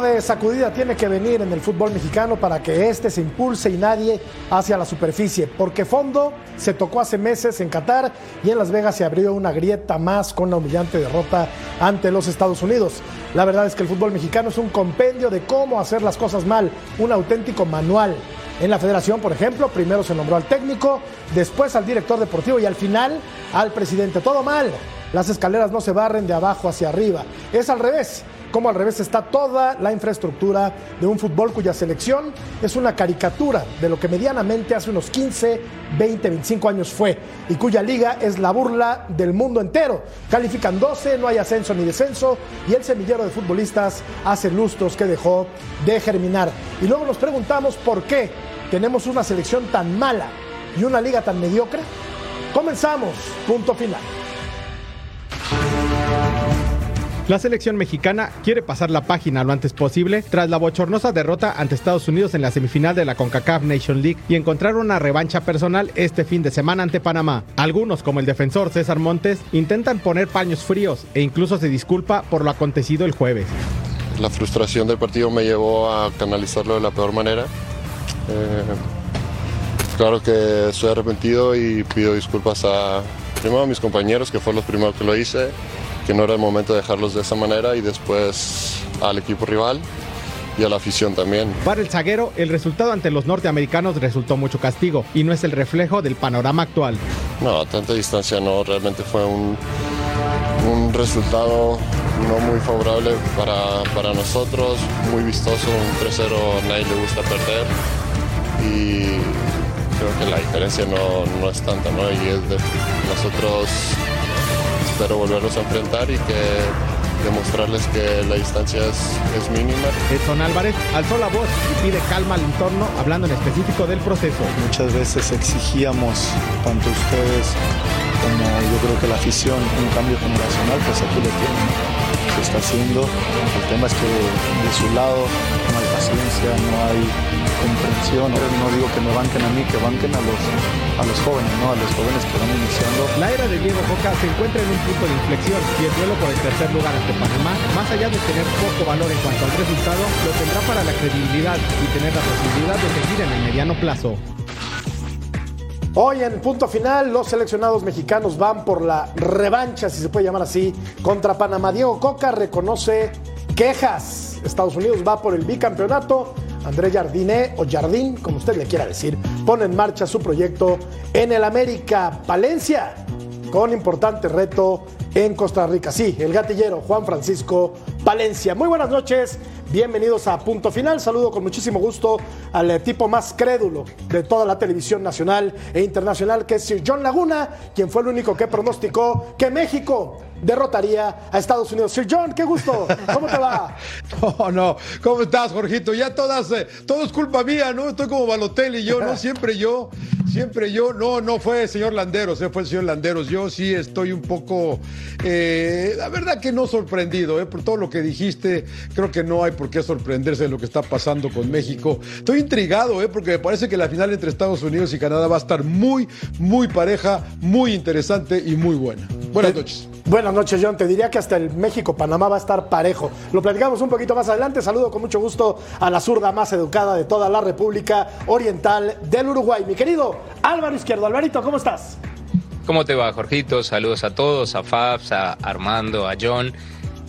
¿Qué tipo de sacudida tiene que venir en el fútbol mexicano para que éste se impulse y nadie hacia la superficie? Porque fondo se tocó hace meses en Qatar y en Las Vegas se abrió una grieta más con la humillante derrota ante los Estados Unidos. La verdad es que el fútbol mexicano es un compendio de cómo hacer las cosas mal, un auténtico manual. En la federación, por ejemplo, primero se nombró al técnico, después al director deportivo y al final al presidente. Todo mal. Las escaleras no se barren de abajo hacia arriba. Es al revés como al revés está toda la infraestructura de un fútbol cuya selección es una caricatura de lo que medianamente hace unos 15, 20, 25 años fue y cuya liga es la burla del mundo entero. Califican 12, no hay ascenso ni descenso y el semillero de futbolistas hace lustros que dejó de germinar. Y luego nos preguntamos por qué tenemos una selección tan mala y una liga tan mediocre. Comenzamos, punto final. La selección mexicana quiere pasar la página lo antes posible tras la bochornosa derrota ante Estados Unidos en la semifinal de la CONCACAF Nation League y encontrar una revancha personal este fin de semana ante Panamá. Algunos, como el defensor César Montes, intentan poner paños fríos e incluso se disculpa por lo acontecido el jueves. La frustración del partido me llevó a canalizarlo de la peor manera. Eh, claro que estoy arrepentido y pido disculpas a primero a mis compañeros, que fue los primeros que lo hice, que no era el momento de dejarlos de esa manera y después al equipo rival y a la afición también. Para el zaguero, el resultado ante los norteamericanos resultó mucho castigo y no es el reflejo del panorama actual. No, a tanta distancia no, realmente fue un, un resultado no muy favorable para, para nosotros, muy vistoso, un 3-0 nadie le gusta perder y creo que la diferencia no, no es tanta, ¿no? Y es de nosotros espero volverlos a enfrentar y que demostrarles que la distancia es, es mínima. Edson Álvarez alzó la voz y pide calma al entorno, hablando en específico del proceso. Muchas veces exigíamos, tanto ustedes como yo creo que la afición, un cambio generacional, pues aquí lo tienen, se está haciendo. El tema es que de su lado no hay paciencia, no hay comprensión. No digo que me banquen a mí, que banquen a los, a los jóvenes, ¿no? a los jóvenes que van iniciando. La era de Diego Coca se encuentra en un punto de inflexión y el duelo por el tercer lugar ante Panamá, más allá de tener poco valor en cuanto al resultado, lo tendrá para la credibilidad y tener la posibilidad de seguir en el mediano plazo. Hoy en punto final, los seleccionados mexicanos van por la revancha, si se puede llamar así, contra Panamá. Diego Coca reconoce quejas. Estados Unidos va por el bicampeonato. André Jardine o Jardín, como usted le quiera decir, pone en marcha su proyecto en el América Palencia, con importante reto en Costa Rica. Sí, el gatillero Juan Francisco Palencia. Muy buenas noches, bienvenidos a Punto Final. Saludo con muchísimo gusto al eh, tipo más crédulo de toda la televisión nacional e internacional, que es Sir John Laguna, quien fue el único que pronosticó que México derrotaría a Estados Unidos. Sir John, qué gusto. ¿Cómo te va? Oh, no. ¿Cómo estás, Jorgito? Ya todas, eh, todo es culpa mía, ¿no? Estoy como Balotelli, yo, ¿no? Siempre yo, siempre yo. No, no fue el señor Landeros, eh, fue el señor Landeros. Yo sí estoy un poco, eh, la verdad que no sorprendido, eh, por todo lo que dijiste. Creo que no hay por qué sorprenderse de lo que está pasando con México. Estoy intrigado, eh, porque me parece que la final entre Estados Unidos y Canadá va a estar muy, muy pareja, muy interesante y muy buena. Buenas noches. Buenas noches, John. Te diría que hasta el México-Panamá va a estar parejo. Lo platicamos un poquito más adelante. Saludo con mucho gusto a la zurda más educada de toda la República Oriental del Uruguay. Mi querido Álvaro Izquierdo. Alvarito, ¿cómo estás? ¿Cómo te va, Jorgito? Saludos a todos, a Fabs, a Armando, a John.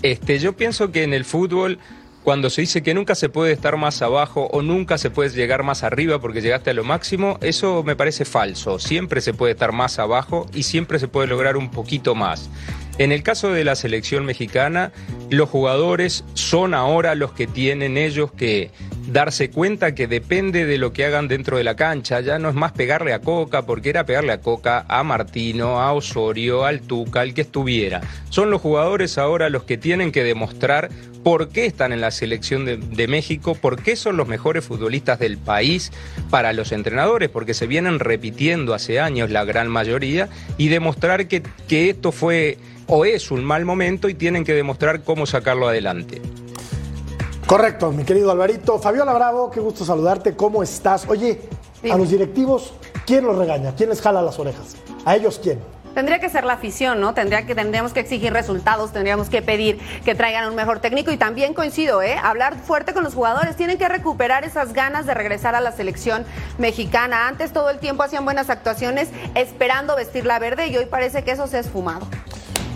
Este, yo pienso que en el fútbol cuando se dice que nunca se puede estar más abajo o nunca se puede llegar más arriba porque llegaste a lo máximo, eso me parece falso. Siempre se puede estar más abajo y siempre se puede lograr un poquito más. En el caso de la selección mexicana, los jugadores son ahora los que tienen ellos que darse cuenta que depende de lo que hagan dentro de la cancha. Ya no es más pegarle a Coca, porque era pegarle a Coca, a Martino, a Osorio, al Tuca, al que estuviera. Son los jugadores ahora los que tienen que demostrar por qué están en la selección de, México, por qué son los mejores futbolistas del país para los entrenadores, porque se vienen repitiendo hace años la gran mayoría, y demostrar que, que esto fue o es un mal momento y tienen que demostrar cómo sacarlo adelante. Correcto, mi querido Alvarito. Fabiola Bravo, qué gusto saludarte. ¿Cómo estás? Oye, a los directivos, ¿quién los regaña? ¿Quién les jala las orejas? ¿A ellos quién? Tendría que ser la afición, ¿no? Tendría que, tendríamos que exigir resultados, tendríamos que pedir que traigan un mejor técnico y también coincido, ¿eh? Hablar fuerte con los jugadores, tienen que recuperar esas ganas de regresar a la selección mexicana. Antes todo el tiempo hacían buenas actuaciones esperando vestir la verde y hoy parece que eso se ha esfumado.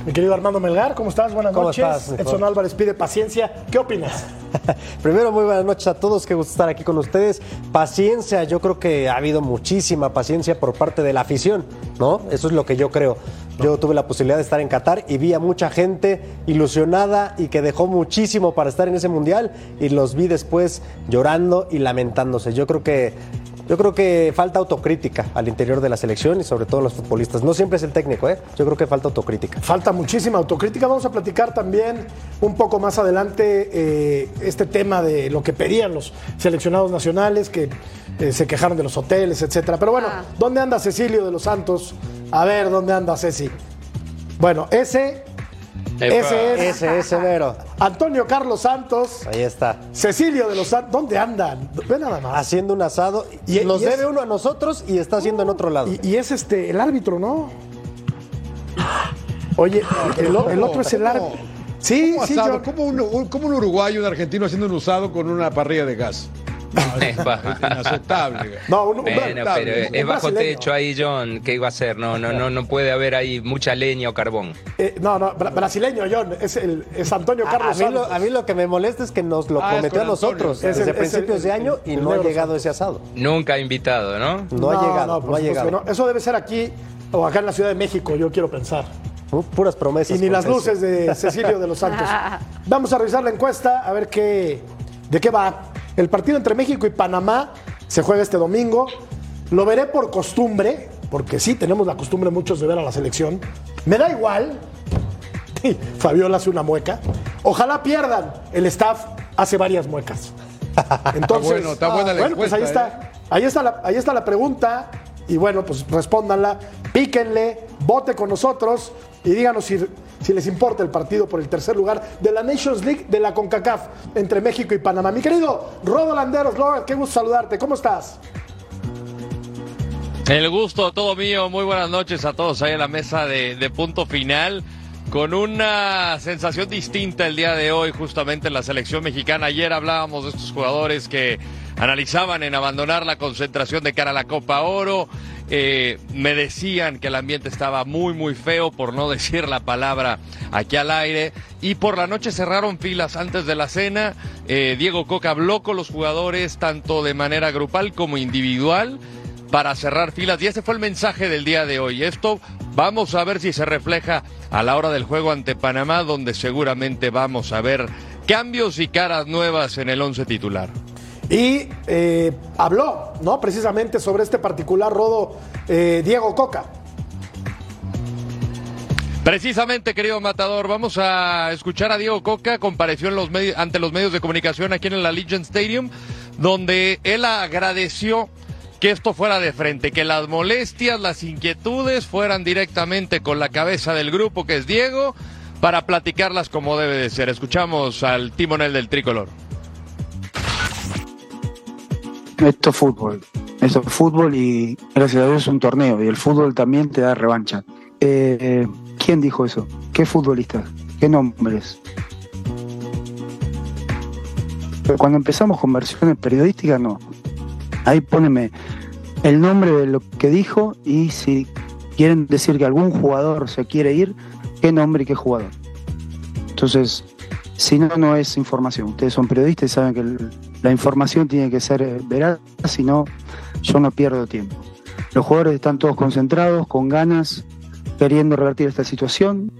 Mi querido Armando Melgar, ¿cómo estás? Buenas noches. Edson Álvarez pide paciencia. ¿Qué opinas? Primero, muy buenas noches a todos. Qué gusto estar aquí con ustedes. Paciencia, yo creo que ha habido muchísima paciencia por parte de la afición, ¿no? Eso es lo que yo creo. Yo tuve la posibilidad de estar en Qatar y vi a mucha gente ilusionada y que dejó muchísimo para estar en ese mundial y los vi después llorando y lamentándose. Yo creo que yo creo que falta autocrítica al interior de la selección y sobre todo los futbolistas. No siempre es el técnico, ¿eh? Yo creo que falta autocrítica. Falta muchísima autocrítica. Vamos a platicar también un poco más adelante eh, este tema de lo que pedían los seleccionados nacionales, que eh, se quejaron de los hoteles, etcétera. Pero bueno, ah. ¿dónde anda Cecilio de los Santos? A ver, ¿dónde anda Ceci? Bueno, ese ese es. Ese, Vero. Antonio Carlos Santos. Ahí está. Cecilio de los Santos. ¿Dónde andan? Ve nada más. Haciendo un asado. Y, nos debe uno a nosotros y está haciendo en otro lado. Y, es este, el árbitro, ¿no? Oye, el, otro es el árbitro. Sí, sí, yo... ¿Cómo, un, ¿Cómo un uruguayo, un argentino haciendo un usado con una parrilla de gas? es inaceptable. No, un, bueno, pero es bajo techo ahí, John. ¿Qué iba a hacer? No, no, no, no puede haber ahí mucha leña o carbón. Eh, no, no, brasileño, John. Es, el, es Antonio Carlos. A, mí lo, a, mí lo, que me molesta es que nos lo ah, prometió a nosotros desde principios de año y no ha llegado ese asado. Nunca ha invitado, ¿no? No, ha llegado. No, ha llegado. Eso debe ser aquí o acá en la Ciudad de México, yo quiero pensar. puras promesas. Y ni las luces de Cecilio de los Santos. Vamos a revisar la encuesta, a ver qué, de qué va. El partido entre México y Panamá se juega este domingo. Lo veré por costumbre, porque sí tenemos la costumbre muchos de ver a la selección. Me da igual. Fabiola hace una mueca. Ojalá pierdan. El staff hace varias muecas. Entonces, bueno, está buena la bueno, pues ahí está. Ahí está, la, ahí está la pregunta. Y bueno, pues respóndanla, píquenle, vote con nosotros y díganos si si les importa el partido por el tercer lugar de la Nations League de la CONCACAF entre México y Panamá. Mi querido Rodo Landeros, qué gusto saludarte. ¿Cómo estás? El gusto todo mío. Muy buenas noches a todos ahí en la mesa de, punto final con una sensación distinta el día de hoy, justamente en la selección mexicana. Ayer hablábamos de estos jugadores que analizaban en abandonar la concentración de cara a la Copa Oro. Eh, me decían que el ambiente estaba muy, muy feo, por no decir la palabra aquí al aire. Y por la noche cerraron filas antes de la cena. Eh, Diego Coca habló con los jugadores, tanto de manera grupal como individual, para cerrar filas. Y ese fue el mensaje del día de hoy. Esto vamos a ver si se refleja a la hora del juego ante Panamá, donde seguramente vamos a ver cambios y caras nuevas en el once titular. Y eh, habló, ¿no? Precisamente sobre este particular rodo eh, Diego Coca. Precisamente, querido Matador, vamos a escuchar a Diego Coca, compareció ante los medios de comunicación aquí en la Legion Stadium, donde él agradeció que esto fuera de frente, que las molestias, las inquietudes fueran directamente con la cabeza del grupo, que es Diego, para platicarlas como debe de ser. Escuchamos al timonel del tricolor. Esto es fútbol. Esto es fútbol y gracias a Dios es un torneo y el fútbol también te da revancha. Eh, ¿Quién dijo eso? ¿Qué futbolista? ¿Qué nombres? Pero cuando empezamos con versiones periodísticas, no. Ahí póneme el nombre de lo que dijo y si quieren decir que algún jugador se quiere ir, qué nombre y qué jugador. Entonces, Si no, no es información. Ustedes son periodistas y saben que el- la información tiene que ser eh, veraz, si no, yo no pierdo tiempo. Los jugadores están todos concentrados, con ganas, queriendo revertir esta situación.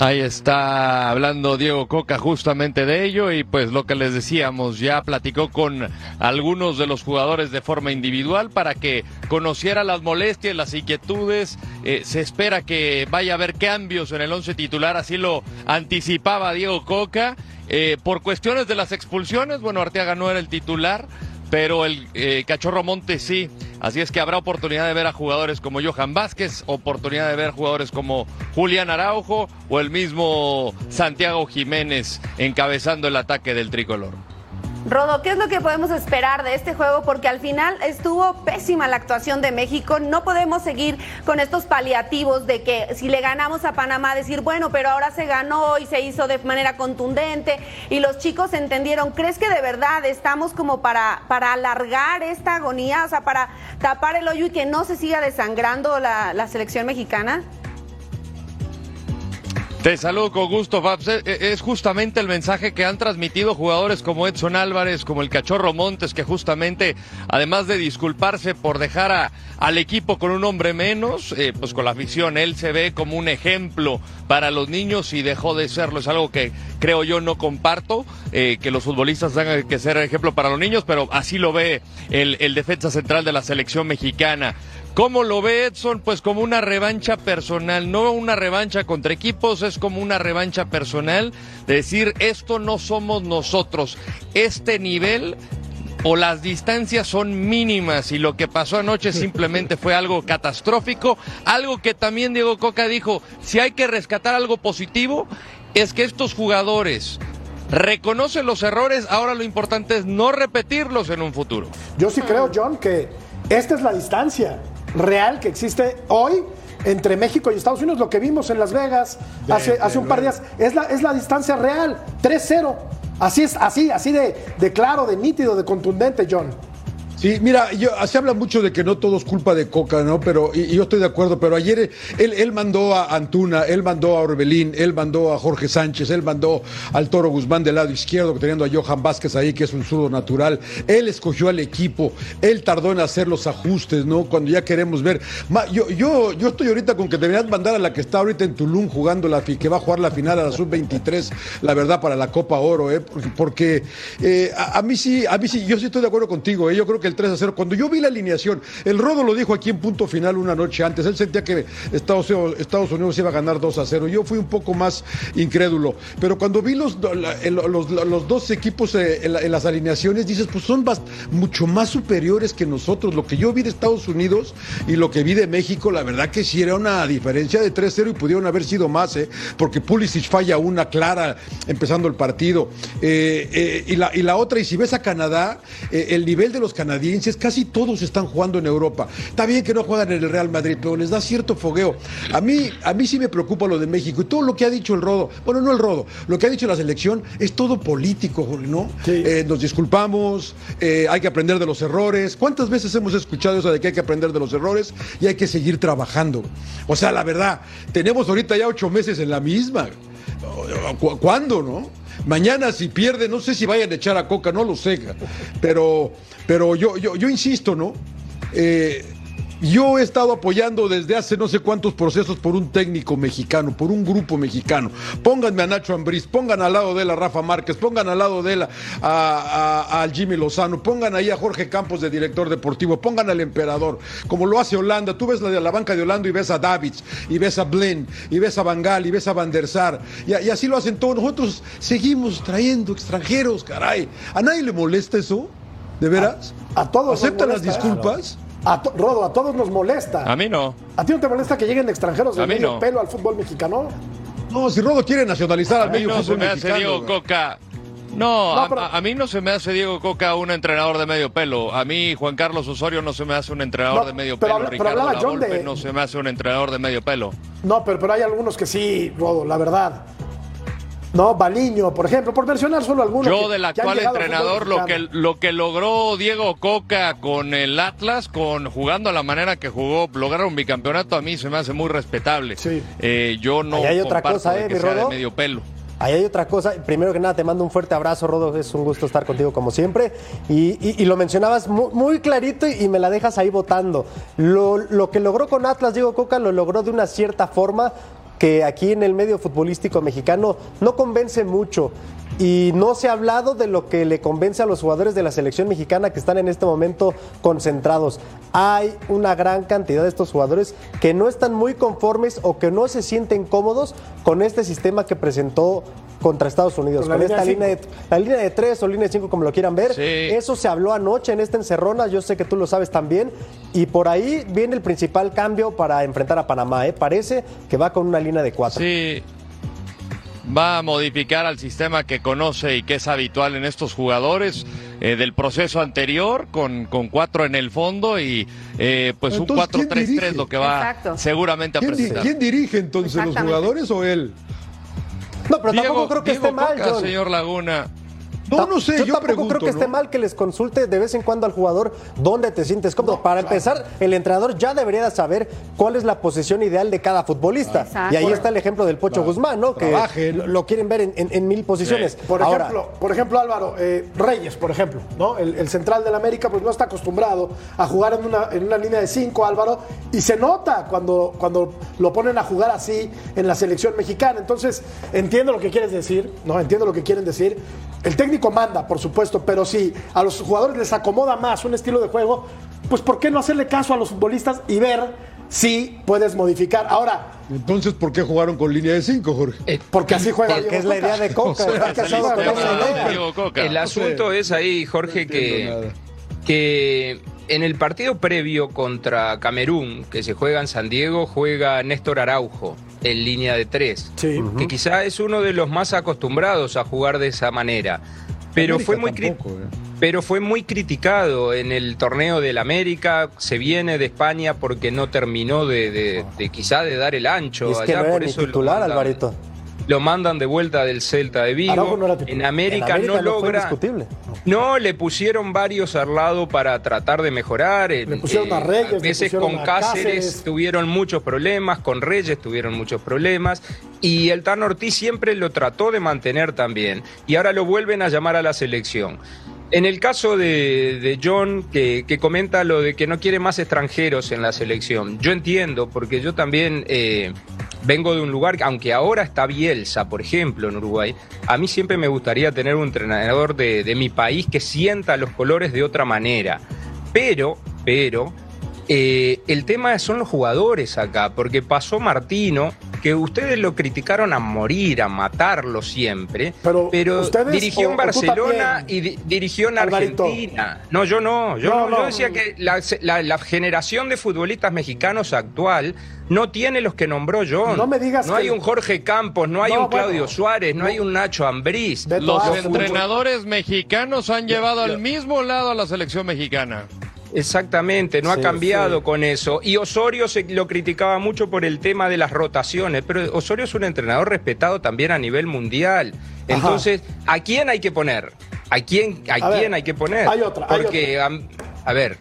Ahí está hablando Diego Coca justamente de ello y pues lo que les decíamos, ya platicó con algunos de los jugadores de forma individual para que conociera las molestias, las inquietudes. Eh, se espera que vaya a haber cambios en el once titular, así lo anticipaba Diego Coca. Eh, por cuestiones de las expulsiones, bueno, Arteaga no era el titular, pero el eh, Cachorro Montes sí. Así es que habrá oportunidad de ver a jugadores como Johan Vázquez, oportunidad de ver jugadores como Julián Araujo o el mismo Santiago Jiménez encabezando el ataque del tricolor. Rodo, ¿qué es lo que podemos esperar de este juego? Porque al final estuvo pésima la actuación de México. No podemos seguir con estos paliativos de que si le ganamos a Panamá, decir, bueno, pero ahora se ganó y se hizo de manera contundente y los chicos entendieron. ¿Crees que de verdad estamos como para, para alargar esta agonía, o sea, para tapar el hoyo y que no se siga desangrando la, la selección mexicana? Te saludo con gusto, Fabs. Eh, eh, Es justamente el mensaje que han transmitido jugadores como Edson Álvarez, como el Cachorro Montes, que justamente, además de disculparse por dejar a- al equipo con un hombre menos, eh, pues con la afición, él se ve como un ejemplo para los niños y dejó de serlo. Es algo que creo yo no comparto, eh, que los futbolistas tengan que ser ejemplo para los niños, pero así lo ve el defensa central de la selección mexicana. ¿Cómo lo ve Edson? Pues como una revancha personal, no una revancha contra equipos, es como una revancha personal de decir, esto no somos nosotros, este nivel o las distancias son mínimas y lo que pasó anoche simplemente fue algo catastrófico, algo que también Diego Coca dijo, si hay que rescatar algo positivo, es que estos jugadores reconocen los errores, ahora lo importante es no repetirlos en un futuro. Yo sí creo, John, que esta es la distancia real que existe hoy entre México y Estados Unidos. Lo que vimos en Las Vegas hace, hace un par de días es la, es la distancia real, 3-0. Así es, así, así de, de claro, de nítido, de contundente, John. Sí, mira, yo, se habla mucho de que no todo es culpa de Coca, ¿no? Pero, y, yo estoy de acuerdo, pero ayer eh, él, él mandó a Antuna, él mandó a Orbelín, él mandó a Jorge Sánchez, él mandó al Toro Guzmán del lado izquierdo, teniendo a Johan Vázquez ahí, que es un zurdo natural. Él escogió al equipo, él tardó en hacer los ajustes, ¿no? Cuando ya queremos ver. Yo, yo, yo estoy ahorita con que deberían mandar a la que está ahorita en Tulum jugando la que va a jugar la final a la sub-23, la verdad, para la Copa Oro, ¿eh? Porque, porque, eh, a, a mí sí, a mí sí, yo sí estoy de acuerdo contigo, ¿eh? Yo creo que el 3 a 0, cuando yo vi la alineación, el Rodo lo dijo aquí en punto final una noche antes, él sentía que Estados Unidos, iba a ganar 2 a 0, yo fui un poco más incrédulo, pero cuando vi los, los, dos equipos eh, en, la- en las alineaciones, dices, pues son mucho más superiores que nosotros, lo que yo vi de Estados Unidos y lo que vi de México, la verdad que sí era una diferencia de 3-0 y pudieron haber sido más, ¿eh? porque Pulisic falla una clara empezando el partido. Eh, y, la, y la otra, y si ves a Canadá, el nivel de los canadienses, casi todos están jugando en Europa. Está bien que no juegan en el Real Madrid, pero les da cierto fogueo. A mí, a mí sí me preocupa lo de México y todo lo que ha dicho el Rodo, bueno, no el Rodo, lo que ha dicho la selección es todo político, ¿no? Eh, nos disculpamos, eh, hay que aprender de los errores. ¿Cuántas veces hemos escuchado eso de que hay que aprender de los errores y hay que seguir trabajando? O sea, la verdad, tenemos ahorita ya ocho meses en la misma. ¿Cu- ¿Cuándo, no? Mañana si pierde, no sé si vayan a echar a Coca, no lo sé, pero, pero yo, yo, yo insisto, ¿no? Eh, yo he estado apoyando desde hace no sé cuántos procesos por un técnico mexicano, por un grupo mexicano. Pónganme a Nacho Ambriz, pongan al lado de él a Rafa Márquez, pongan al lado de él a, a- a Jimmy Lozano, pongan ahí a Jorge Campos de director deportivo, pongan al emperador, como lo hace Holanda. Tú ves la de la banca de Holanda y ves a Davids, y ves a Blen, y ves a Bangal, y ves a Van der Sar. Y, y así lo hacen todos. Nosotros seguimos trayendo extranjeros, caray. ¿A nadie le molesta eso? ¿De veras? A todos ¿Aceptan las disculpas? A to- Rodo, a todos nos molesta. A mí no. ¿A ti no te molesta que lleguen extranjeros de medio no. pelo al fútbol mexicano? No, si Rodo quiere nacionalizar al A mí medio no se fútbol me hace mexicano. Diego. Coca. No, No, a, pero- a- a mí no se me hace Diego Coca un entrenador de medio pelo. A mí Juan Carlos Osorio no se me hace un entrenador No, de medio pero pelo. habla- pero Ricardo hablaba John de- no se me hace un entrenador de medio pelo. No, pero, pero hay algunos que sí, Rodo, la verdad. ¿No? Baliño, por ejemplo, por mencionar solo algunos. Yo que- del actual entrenador, lo que, lo que logró Diego Coca con el Atlas, con jugando a la manera que jugó, lograr un bicampeonato a mí se me hace muy respetable. Eh, yo no Ahí hay otra cosa, ¿eh, que mi sea de Rodo? medio pelo. Ahí hay otra cosa. Primero que nada, te mando un fuerte abrazo, Rodo. Es un gusto estar contigo como siempre. Y, y- y lo mencionabas mu- muy, clarito y, y me la dejas ahí votando. Lo, lo que logró con Atlas, Diego Coca, lo logró de una cierta forma que aquí en el medio futbolístico mexicano no convence mucho. Y no se ha hablado de lo que le convence a los jugadores de la selección mexicana que están en este momento concentrados. Hay una gran cantidad de estos jugadores que no están muy conformes o que no se sienten cómodos con este sistema que presentó contra Estados Unidos, Con la con, línea esta línea de, la línea de tres o línea de cinco, como lo quieran ver. Sí. Eso se habló anoche en esta encerrona, yo sé que tú lo sabes también. Y por ahí viene el principal cambio para enfrentar a Panamá. ¿eh? Parece que va con una línea de cuatro. Sí. Va a modificar al sistema que conoce y que es habitual en estos jugadores eh, del proceso anterior, con, con cuatro en el fondo y eh, pues un Entonces, ¿quién 4-3-3 dirige? lo que va Exacto. seguramente a ¿Quién, di- presentar. quién dirige entonces los jugadores o él? No, pero Diego, tampoco creo que Diego esté mal, Coca, John. señor Laguna. No, no sé, yo, tampoco pregunto. creo que esté mal que les consulte de vez en cuando al jugador dónde te sientes cómodo. Para empezar, el entrenador ya debería saber cuál es la posición ideal de cada futbolista. Exacto. Y ahí está el ejemplo del Pocho Guzmán, ¿no? Que lo, quieren ver en, en- en mil posiciones. Por Ahora, ejemplo, por ejemplo, Álvaro, eh, Reyes, por ejemplo, ¿no? El, el central del América, pues no está acostumbrado a jugar en una, en una línea de cinco, Álvaro, y se nota cuando, cuando lo ponen a jugar así en la selección mexicana. Entonces, entiendo lo que quieres decir, ¿no? Entiendo lo que quieren decir. El técnico manda, por supuesto, pero si a los jugadores les acomoda más un estilo de juego, pues ¿por qué no hacerle caso a los futbolistas y ver si puedes modificar? Ahora, Entonces, ¿por qué jugaron con línea de 5, Jorge? Eh, porque así juega que Diego es la idea de Coca. El asunto es ahí, Jorge, que, que en el partido previo contra Camerún, que se juega en San Diego, juega Néstor Araujo en línea de tres. Sí. Que quizá es uno de los más acostumbrados a jugar de esa manera. Pero América fue muy tampoco, eh. pero fue muy criticado en el torneo del América, se viene de España porque no terminó de, de- de quizá de dar el ancho. Y es que allá, no era por ni eso titular, Alvarito. Lo mandan de vuelta del Celta de Vigo. No en América, En América no logra. No, le pusieron varios al lado para tratar de mejorar. Le pusieron a Reyes, le veces con a Cáceres, Cáceres. tuvieron muchos problemas, con Reyes tuvieron muchos problemas. Y el Tan Ortiz siempre lo trató de mantener también. Y ahora lo vuelven a llamar a la selección. En el caso de, de John, que, que comenta lo de que no quiere más extranjeros en la selección, yo entiendo, porque yo también eh, vengo de un lugar, aunque ahora está Bielsa, por ejemplo, en Uruguay, a mí siempre me gustaría tener un entrenador de, de mi país que sienta los colores de otra manera. Pero, pero, eh, el tema son los jugadores acá, porque pasó Martino, que ustedes lo criticaron a morir, a matarlo siempre, Pero, ¿ustedes dirigió en Barcelona y di- dirigió en Alvarito. Argentina. No, yo no, yo No, no, yo no. decía que la, la- la generación de futbolistas mexicanos actual no tiene los que nombró John. No me digas No que- hay un Jorge Campos, no hay No, un Claudio bueno. Suárez, no, hay un Nacho Ambriz. Los entrenadores mexicanos han llevado al mismo lado a la selección mexicana. Exactamente, no Sí, ha cambiado sí. con eso. Y Osorio se lo criticaba mucho por el tema de las rotaciones, pero Osorio es un entrenador respetado también a nivel mundial. Entonces, ¿a quién hay que poner? ¿A quién, a A ver, quién hay que poner? hay otra, hay Porque, am- a ver,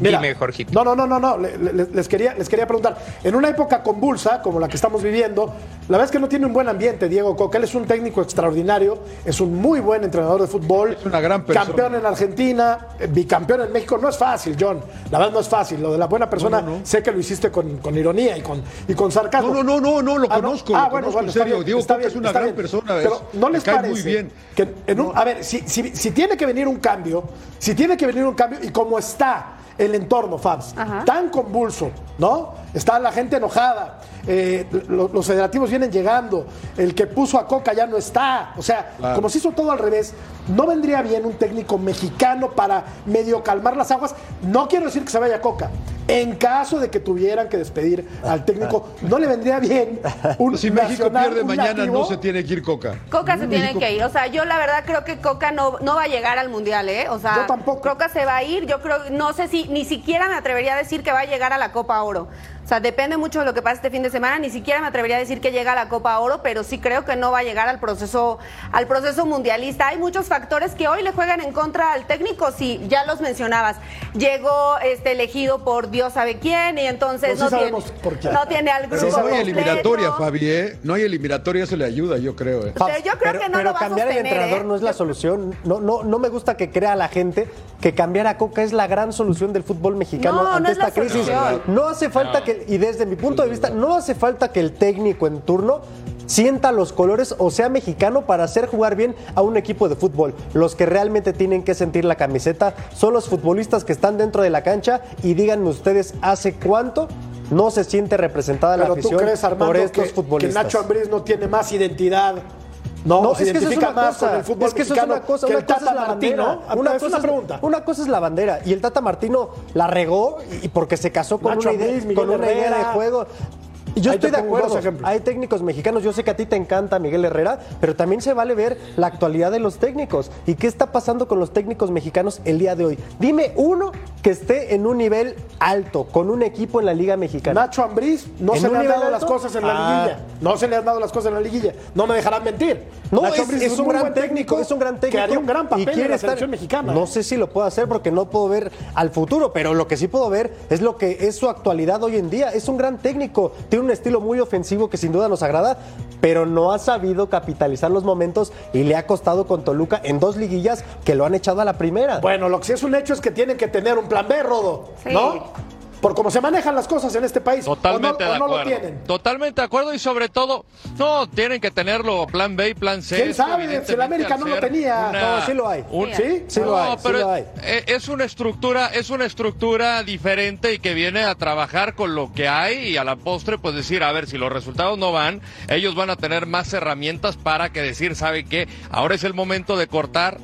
Mira, dime, Jorgito. No, no, no, no, no. le- le- Les, quería, les quería preguntar. En una época convulsa, como la que estamos viviendo, la verdad es que no tiene un buen ambiente, Diego Coca. Él es un técnico extraordinario, es un muy buen entrenador de fútbol. Es una gran persona. Campeón en Argentina, eh, bicampeón en México. No es fácil, John. La verdad no es fácil. Lo de la buena persona, sé que lo hiciste con, con ironía y con, y con sarcasmo. No, no, no, no, no, lo Ah, conozco, Ah, lo bueno, conozco, bueno, en serio. bien, Diego es una gran bien. persona, Pero es- no les cae muy parece bien. que en un- a ver, si, si- si tiene que venir un cambio, si tiene que venir un cambio y como está el entorno, Fabs, Ajá. tan convulso, ¿no? Está la gente enojada, eh, lo- los federativos vienen llegando, el que puso a Coca ya no está, o sea, Claro. como se hizo todo al revés, ¿no vendría bien un técnico mexicano para medio calmar las aguas? No quiero decir que se vaya Coca. En caso de que tuvieran que despedir al técnico, ¿no le vendría bien un Si México nacional, pierde mañana, nativo? no se tiene que ir Coca. Coca se tiene México- que ir. O sea, yo la verdad creo que Coca no, no va a llegar al Mundial, ¿eh? O sea, Yo tampoco. Coca se va a ir. Yo creo, no sé si ni siquiera me atrevería a decir que va a llegar a la Copa Oro. O sea, depende mucho de lo que pase este fin de semana. Ni siquiera me atrevería a decir que llega a la Copa Oro, pero sí creo que no va a llegar al proceso, al proceso mundialista. Hay muchos factores que hoy le juegan en contra al técnico, si ya los mencionabas. Llegó este elegido por Dios sabe quién, y entonces No, no, sí tiene, sabemos por qué. no tiene al grupo Pero no hay completo. eliminatoria, Fabi, ¿eh? No hay eliminatoria, eso le ayuda, yo creo. ¿eh? Pero yo creo pero, que no pero lo va a cambiar el sostener, entrenador ¿eh? no es la solución. No, no, no me gusta que crea la gente que cambiar a Coca es la gran solución del fútbol mexicano No, no ante es esta crisis. solución. No hace falta que, y desde mi punto de vista, no hace falta que el técnico en turno sienta los colores o sea mexicano para hacer jugar bien a un equipo de fútbol. Los que realmente tienen que sentir la camiseta son los futbolistas que están dentro de la cancha y díganme ustedes hace cuánto no se siente representada la tú afición crees, Armando, por estos que, futbolistas. que Nacho Ambriz no tiene más identidad. No, No, se es que eso es identifica una más cosa. con el fútbol es que eso es una cosa. que Una el cosa Tata es la bandera. Martino. Una es cosa una es, pregunta. una cosa es la bandera. Y el Tata Martino la regó y porque se casó con Nacho una idea, Ambriz, Miguel con una idea de juego. Yo Ahí estoy de acuerdo. Hay técnicos mexicanos. Yo sé que a ti te encanta Miguel Herrera, pero también se vale ver la actualidad de los técnicos. ¿Y qué está pasando con los técnicos mexicanos el día de hoy? Dime uno que esté en un nivel alto, con un equipo en la Liga Mexicana. Nacho Ambriz no ¿En se le han dado las cosas en la Ah. liguilla. No se le han dado las cosas en la liguilla. No me dejarán mentir. No, Nacho es, Ambriz es un gran técnico, es un gran técnico. Que haría un gran y papel en la estar- selección mexicana. No sé si lo puedo hacer porque no puedo ver al futuro, pero lo que sí puedo ver es lo que es su actualidad hoy en día. Es un gran técnico, tiene un estilo muy ofensivo que sin duda nos agrada, pero no ha sabido capitalizar los momentos y le ha costado con Toluca en dos liguillas que lo han echado a la primera. Bueno, lo que sí es un hecho es que tienen que tener un plan B, Rodo. Sí. ¿No? Por cómo se manejan las cosas en este país. Totalmente o no, de o no acuerdo. lo tienen. Totalmente de acuerdo y sobre todo, no, tienen que tenerlo plan B y plan C. ¿Quién sabe? Si el América no lo tenía. No, sí lo hay. un- ¿Sí? Sí lo no, hay, sí pero lo hay. eh, es una estructura, es una estructura diferente y que viene a trabajar con lo que hay y a la postre, pues decir, a ver, si los resultados no van, ellos van a tener más herramientas para que decir, ¿sabe qué? Ahora es el momento de cortar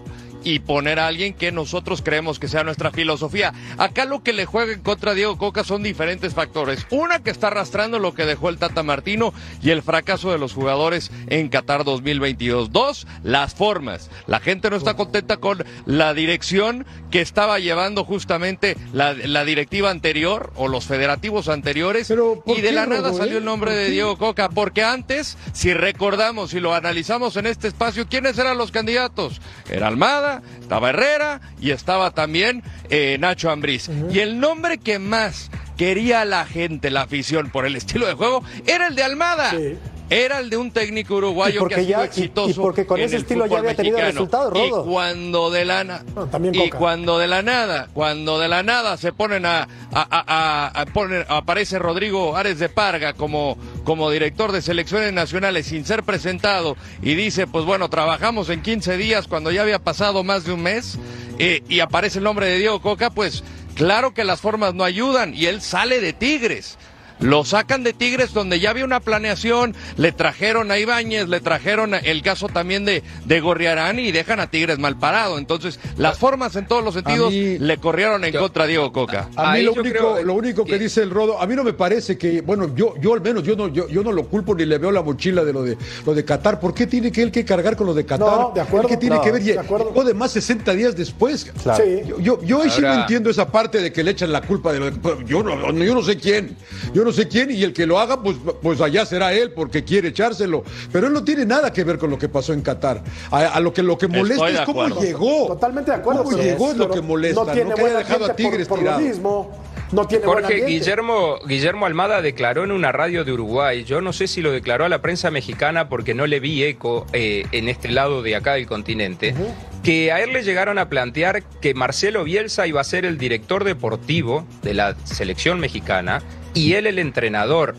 y poner a alguien que nosotros creemos que sea nuestra filosofía. Acá lo que le juega en contra a Diego Coca son diferentes factores. Una que está arrastrando lo que dejó el Tata Martino y el fracaso de los jugadores en Qatar 2022. Dos, las formas. La gente no está contenta con la dirección que estaba llevando justamente la, la directiva anterior o los federativos anteriores Pero, ¿por y de la nada Rodo, salió eh? el nombre ¿Por de? Diego Coca, porque antes, si recordamos y lo analizamos en este espacio, ¿quiénes eran los candidatos? Era Almada, estaba Herrera y estaba también eh, Nacho Ambriz. Y el nombre que más quería la gente, la afición, por el estilo de juego, era el de Almada. Sí. Era el de un técnico uruguayo que ha sido ya- exitoso. y porque con en ese estilo ya había tenido mexicano. resultados, Rodo. Y cuando de la na- No, también y cuando de la nada, cuando de la nada se ponen a, a, a- a- a poner- aparece Rodrigo Ares de Parga como, como director de selecciones nacionales sin ser presentado y dice, pues bueno, trabajamos en 15 días cuando ya había pasado más de un mes eh, y aparece el nombre de Diego Coca, pues claro que las formas no ayudan y él sale de Tigres. Lo sacan de Tigres donde ya había una planeación, le trajeron a Ibáñez, le trajeron el caso también de, de Gorriarán y dejan a Tigres mal parado. Entonces, las formas en todos los sentidos mí- le corrieron en contra a Diego Coca. A mí lo único, creo lo único que que- dice el Rodo, a mí no me parece que, bueno, yo, yo al menos, yo no, yo, yo no lo culpo ni le veo la mochila de lo de lo de Qatar. ¿Por qué tiene que él que cargar con lo de Qatar? No, de acuerdo. ¿Qué tiene No, que ver? de acuerdo. Llegó de más 60 días después. Claro. Sí. Yo, yo, yo ahí sí no Ahora- entiendo esa parte de que le echan la culpa de lo de, yo no, yo no sé quién, yo no sé quién y el que lo haga pues, pues allá será él porque quiere echárselo, pero él no tiene nada que ver con lo que pasó en Qatar. A, a lo que lo que molesta es cómo llegó. Totalmente de acuerdo. Cómo llegó es lo que molesta, No tiene no que haya dejado a por- Tigres por, tirado. lo mismo. No tiene Jorge. Guillermo, Guillermo Almada declaró en una radio de Uruguay, yo no sé si lo declaró a la prensa mexicana porque no le vi eco eh, en este lado de acá del continente, que a él le llegaron a plantear que Marcelo Bielsa iba a ser el director deportivo de la selección mexicana y él el entrenador.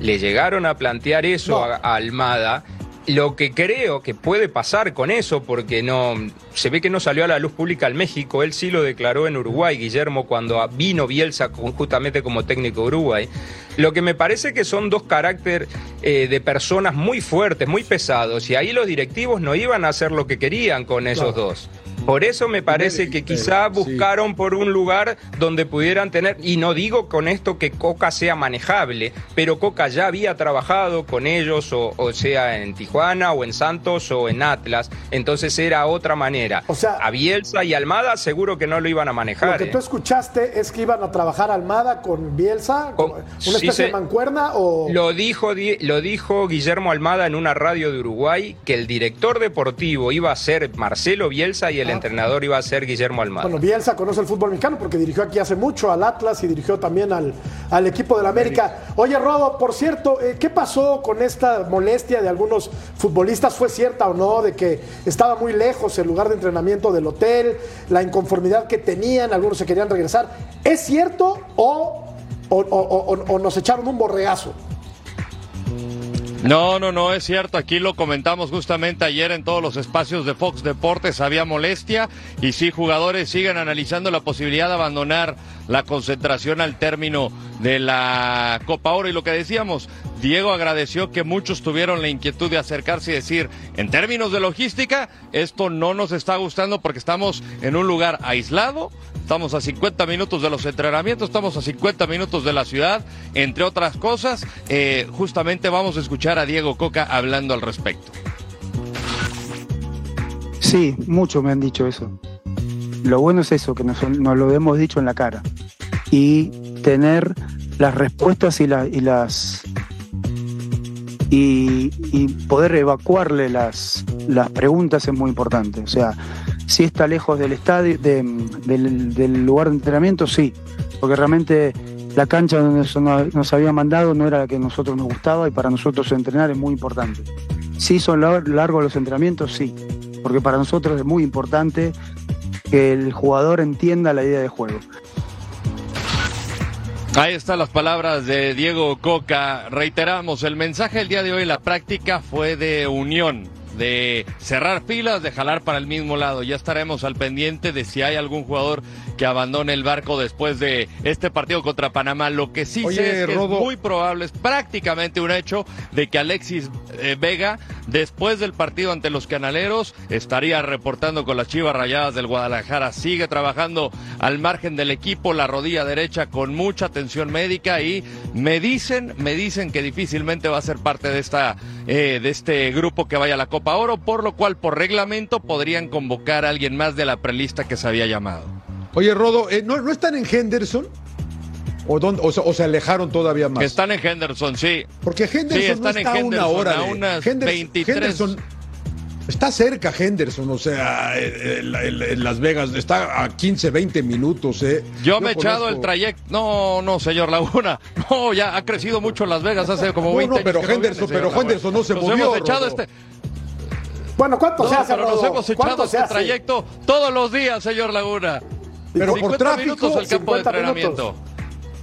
Le llegaron a plantear eso No. a, a Almada. Lo que creo que puede pasar con eso, porque no se ve que no salió a la luz pública en México, él sí lo declaró en Uruguay, Guillermo, cuando vino Bielsa justamente como técnico de Uruguay. Lo que me parece que son dos carácter eh, de personas muy fuertes, muy pesados, y ahí los directivos no iban a hacer lo que querían con esos dos. Por eso me parece que quizá buscaron por un lugar donde pudieran tener, y no digo con esto que Coca sea manejable, pero Coca ya había trabajado con ellos, o, o sea en Tijuana, o en Santos, o en Atlas, entonces era otra manera. O sea, a Bielsa y Almada seguro que no lo iban a manejar. Lo que ¿eh? tú escuchaste es que iban a trabajar Almada con Bielsa, Con- una sí, especie se- de mancuerna o Lo dijo, Di- lo dijo Guillermo Almada en una radio de Uruguay, que el director deportivo iba a ser Marcelo Bielsa y el entrenador iba a ser Guillermo Almada. Bueno, Bielsa conoce el fútbol mexicano porque dirigió aquí hace mucho al Atlas y dirigió también al, al equipo del América. Oye, Rodo, por cierto, eh, ¿qué pasó con esta molestia de algunos futbolistas? ¿Fue cierta o no? De que estaba muy lejos el lugar de entrenamiento del hotel, la inconformidad que tenían, algunos se querían regresar. ¿Es cierto o, o- o- o- o nos echaron un borregazo? No, no, no, es cierto. Aquí lo comentamos justamente ayer en todos los espacios de Fox Deportes. Había molestia y sí, jugadores siguen analizando la posibilidad de abandonar la concentración al término de la Copa Oro. Y lo que decíamos, Diego agradeció que muchos tuvieron la inquietud de acercarse y decir, en términos de logística, esto no nos está gustando porque estamos en un lugar aislado, estamos a 50 minutos de los entrenamientos, estamos a 50 minutos de la ciudad, entre otras cosas. Eh, justamente vamos a escuchar a Diego Coca hablando al respecto. Sí, muchos me han dicho eso. Lo bueno es eso, que nos, nos lo hemos dicho en la cara. Y tener las respuestas y, y las. Y, y poder evacuarle las, las preguntas es muy importante. O sea, si está lejos del estadio, de- del, lugar de entrenamiento, sí. Porque realmente la cancha donde nos, había mandado no era la que a nosotros nos gustaba y para nosotros entrenar es muy importante. Sí son lar- largos los entrenamientos, sí, porque para nosotros es muy importante que el jugador entienda la idea de juego. Ahí están las palabras de Diego Coca. Reiteramos, el mensaje del día de hoy, la práctica fue de unión, de cerrar filas, de jalar para el mismo lado. Ya estaremos al pendiente de si hay algún jugador que abandone el barco después de este partido contra Panamá. Lo que sí Oye, sé es que Rodo. es muy probable, es prácticamente un hecho de que Alexis eh, Vega, después del partido ante los canaleros, estaría reportando con las Chivas Rayadas del Guadalajara. Sigue trabajando al margen del equipo, la rodilla derecha con mucha atención médica y me dicen, me dicen que difícilmente va a ser parte de esta, eh, de este grupo que vaya a la Copa Oro, por lo cual por reglamento podrían convocar a alguien más de la prelista que se había llamado. Oye, Rodo, eh, ¿no, ¿no están en Henderson? ¿O, dónde- o, se- o se alejaron todavía más? Están en Henderson, sí. Porque Henderson Sí, están no en está a una Henderson, hora a de- unas Henderson- 23. Henderson está cerca Henderson, o sea, eh, en, en- en Las Vegas está a 15, 20 minutos, ¿eh? Yo me he echado el trayecto. No, no, señor Laguna. No, ya ha crecido mucho Las Vegas hace como No, 20 no, años pero no Henderson- viene, pero Henderson no se Nos movió, hemos echado este. Bueno, ¿cuánto No, se hace, pero nos hemos ¿Cuánto echado este trayecto todos los días, señor Laguna. Pero por 50 tráfico, minutos al campo de 50 entrenamiento. minutos.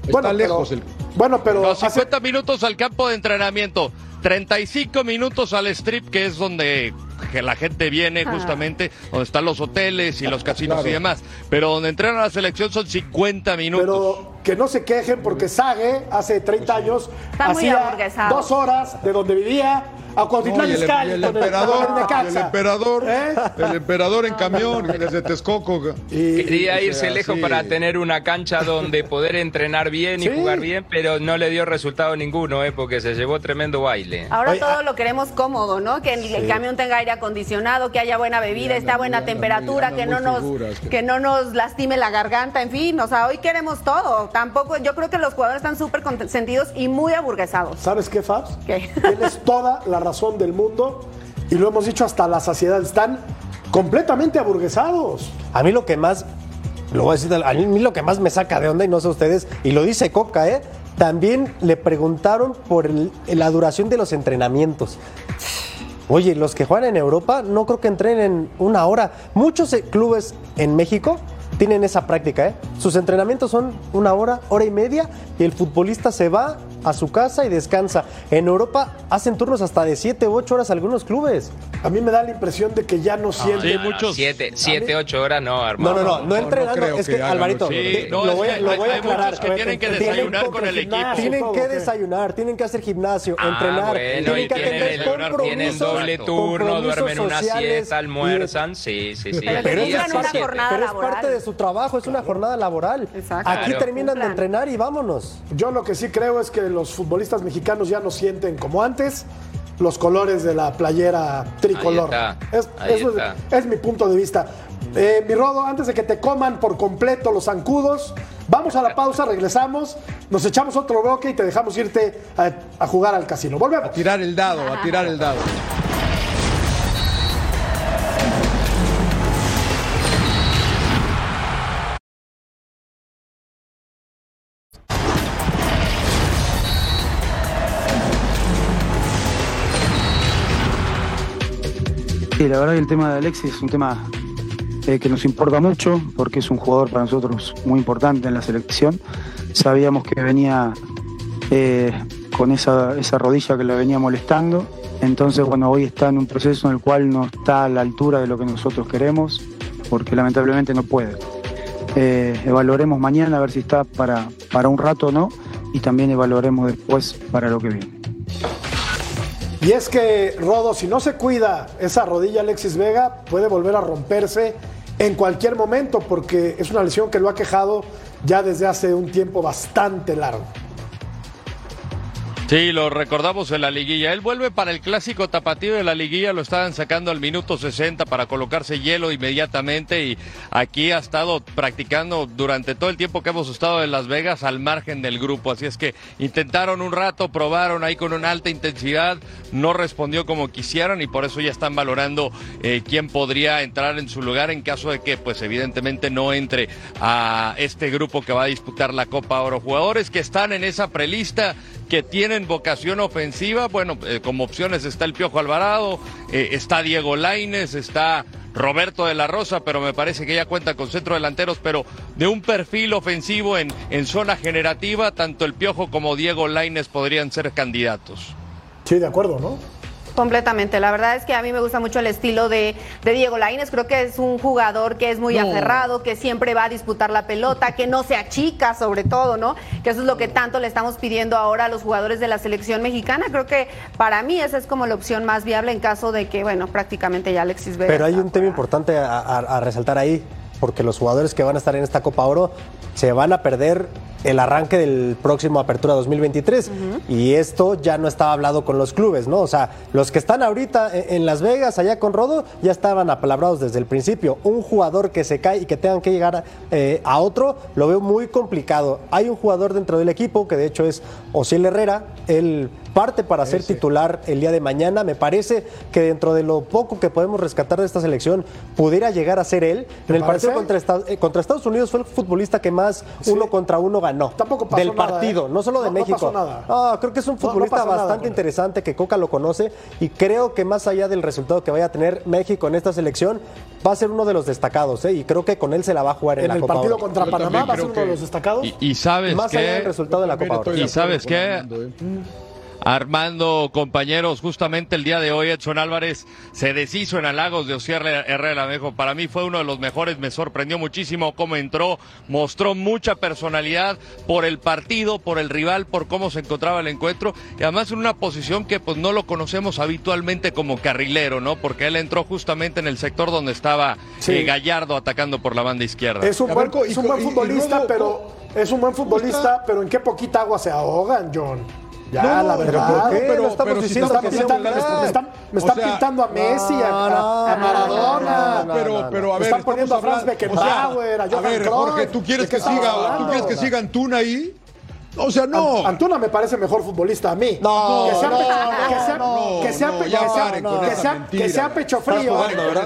Está Bueno, lejos pero- el... Bueno, pero No, hace- 50 minutos al campo de entrenamiento. 35 minutos al strip, que es donde que la gente viene Ah. justamente, donde están los hoteles y los casinos Claro. y demás. Pero donde entrena la selección son 50 minutos. Pero que no se quejen porque Sage hace 30 años Está muy hacía dos horas de donde vivía a Cuautitlán No, y el, y el emperador, el emperador, ¿Eh? el emperador en camión desde Texcoco. Y- Quería o sea, irse lejos sí. para tener una cancha donde poder entrenar bien y Sí. jugar bien, pero no le dio resultado ninguno, ¿eh? porque se llevó tremendo baile. Ahora Oye, todo ah- lo queremos cómodo, ¿no? Que el, el camión tenga aire acondicionado, que haya buena bebida, está buena temperatura, que no nos muy figuras, que- que no nos lastime la garganta, en fin, o sea, hoy queremos todo. Tampoco, yo creo que los jugadores están súper consentidos y muy aburguesados. ¿Sabes qué, Fabs? ¿Qué? Tienes toda la razón del mundo y lo hemos dicho hasta la saciedad. Están completamente aburguesados. A mí lo que más, lo voy a decir, a mí lo que más me saca de onda, y no sé ustedes, y lo dice Coca, ¿eh? También le preguntaron por el- la duración de los entrenamientos. Oye, los que juegan en Europa no creo que entrenen una hora. Muchos eh, clubes en México tienen esa práctica, ¿eh? Sus entrenamientos son una hora, hora y media, y el futbolista se va a su casa y descansa. En Europa hacen turnos hasta de 7 u 8 horas algunos clubes. A mí me da la impresión de que ya no sienten. Sí, muchos. Siete, siete, ocho horas no, No, hermano. no, no, no no entrenando. es que Alvarito, lo voy, a- aclarar. muchos que tienen que desayunar con el equipo. Tienen que desayunar, tienen que hacer gimnasio, Ah, entrenar, bueno, tienen que tienen, atender el- compromisos, tienen doble turno, compromisos duermen una sociales siesta, almuerzan, sí, sí, sí. Pero es, parte, de su trabajo, es una jornada laboral. Exacto. Aquí Claro. terminan de entrenar y vámonos. Yo lo que sí creo es que los futbolistas mexicanos ya no sienten como antes los colores de la playera tricolor. Ahí está, Es, ahí eso está. es, es mi punto de vista. Eh, mi Rodo, antes de que te coman por completo los zancudos, vamos a la pausa, regresamos, nos echamos otro bloque y te dejamos irte a, a jugar al casino. Volvemos. A tirar el dado, a tirar el dado. Sí, la verdad que el tema de Alexis es un tema eh, que nos importa mucho porque es un jugador para nosotros muy importante en la selección. Sabíamos que venía eh, con esa, esa rodilla que le venía molestando. Entonces, bueno, hoy está en un proceso en el cual no está a la altura de lo que nosotros queremos porque lamentablemente no puede. Eh, evaluaremos mañana a ver si está para, para un rato o no y también evaluaremos después para lo que viene. Y es que, Rodo, si no se cuida esa rodilla Alexis Vega, puede volver a romperse en cualquier momento porque es una lesión que lo ha quejado ya desde hace un tiempo bastante largo. Sí, lo recordamos en la liguilla. Él vuelve para el clásico tapatío de la liguilla, lo estaban sacando al minuto 60 para colocarse hielo inmediatamente y aquí ha estado practicando durante todo el tiempo que hemos estado en Las Vegas al margen del grupo. Así es que intentaron un rato, probaron ahí con una alta intensidad, no respondió como quisieran y por eso ya están valorando eh, quién podría entrar en su lugar en caso de que pues evidentemente no entre a este grupo que va a disputar la Copa Oro. Jugadores que están en esa prelista que tienen vocación ofensiva. Bueno, eh, como opciones está el Piojo Alvarado, eh, está Diego Laines, está Roberto de la Rosa, pero me parece que ya cuenta con centro delanteros, pero de un perfil ofensivo en, en zona generativa, tanto el Piojo como Diego Laines podrían ser candidatos. Sí, de acuerdo, ¿no? Completamente. La verdad es que a mí me gusta mucho el estilo de, de Diego Lainez. Creo que es un jugador que es muy No. aferrado, que siempre va a disputar la pelota, que no se achica sobre todo, ¿no? Que eso es lo que tanto le estamos pidiendo ahora a los jugadores de la selección mexicana. Creo que para mí esa es como la opción más viable en caso de que, bueno, prácticamente ya Alexis Vega. Pero hay un tema importante a, a- a resaltar ahí, porque los jugadores que van a estar en esta Copa Oro se van a perder el arranque del próximo Apertura 2023. Y esto ya no estaba hablado con los clubes, ¿no? O sea, los que están ahorita en, Las Vegas, allá con Rodo, ya estaban apalabrados desde el principio. Un jugador que se cae y que tengan que llegar eh, a otro, lo veo muy complicado. Hay un jugador dentro del equipo, que de hecho es Osiel Herrera, él parte para ser titular el día de mañana. Me parece que dentro de lo poco que podemos rescatar de esta selección, pudiera llegar a ser él. En el parece? partido contra, Esta- eh, contra Estados Unidos fue el futbolista que más uno contra uno ganó. Tampoco pasó Del nada, partido, ¿eh? no solo de No- no México. pasó nada. Ah, creo que es un No- no futbolista nada bastante interesante que Coca lo conoce y creo que más allá del resultado que vaya a tener México en esta selección, va a ser uno de los destacados. ¿eh? Y creo que con él se la va a jugar en, En la el Copa partido Oro. contra Yo Panamá va a ser uno de que- los destacados. Y, y sabes Más allá del resultado de la Copa Oro. ¿Y sabes qué? con Armando, compañeros, justamente el día de hoy Edson Álvarez se deshizo en halagos de Osier Herrera. Me dijo, para mí fue uno de los mejores, me sorprendió muchísimo cómo entró, mostró mucha personalidad por el partido, por el rival, por cómo se encontraba el encuentro y además en una posición que pues no lo conocemos habitualmente como carrilero, ¿no? Porque él entró justamente en el sector donde estaba Sí. eh, Gallardo atacando por la banda izquierda. Es un buen, es un buen y- y futbolista, pero es un buen futbolista, pero en qué poquita agua se ahogan, John. Ya, No, la verdad. pero ¿por qué? No estamos pero si diciendo que están me están- me están O sea, pintando a Messi, a, a- a Maradona. no, pero, no, no. pero a ver, Están poniendo estamos a Franz Beckenbauer, a a Johan ver, Cruyff. Jorge, ¿tú quieres ¿De qué que siga, estamos tú quieres que siga Antuna ahí? O sea, no. An- Antuna me parece mejor futbolista a mí. No, que sea, no, pe- no, que sea, no, que sea, que pecho frío,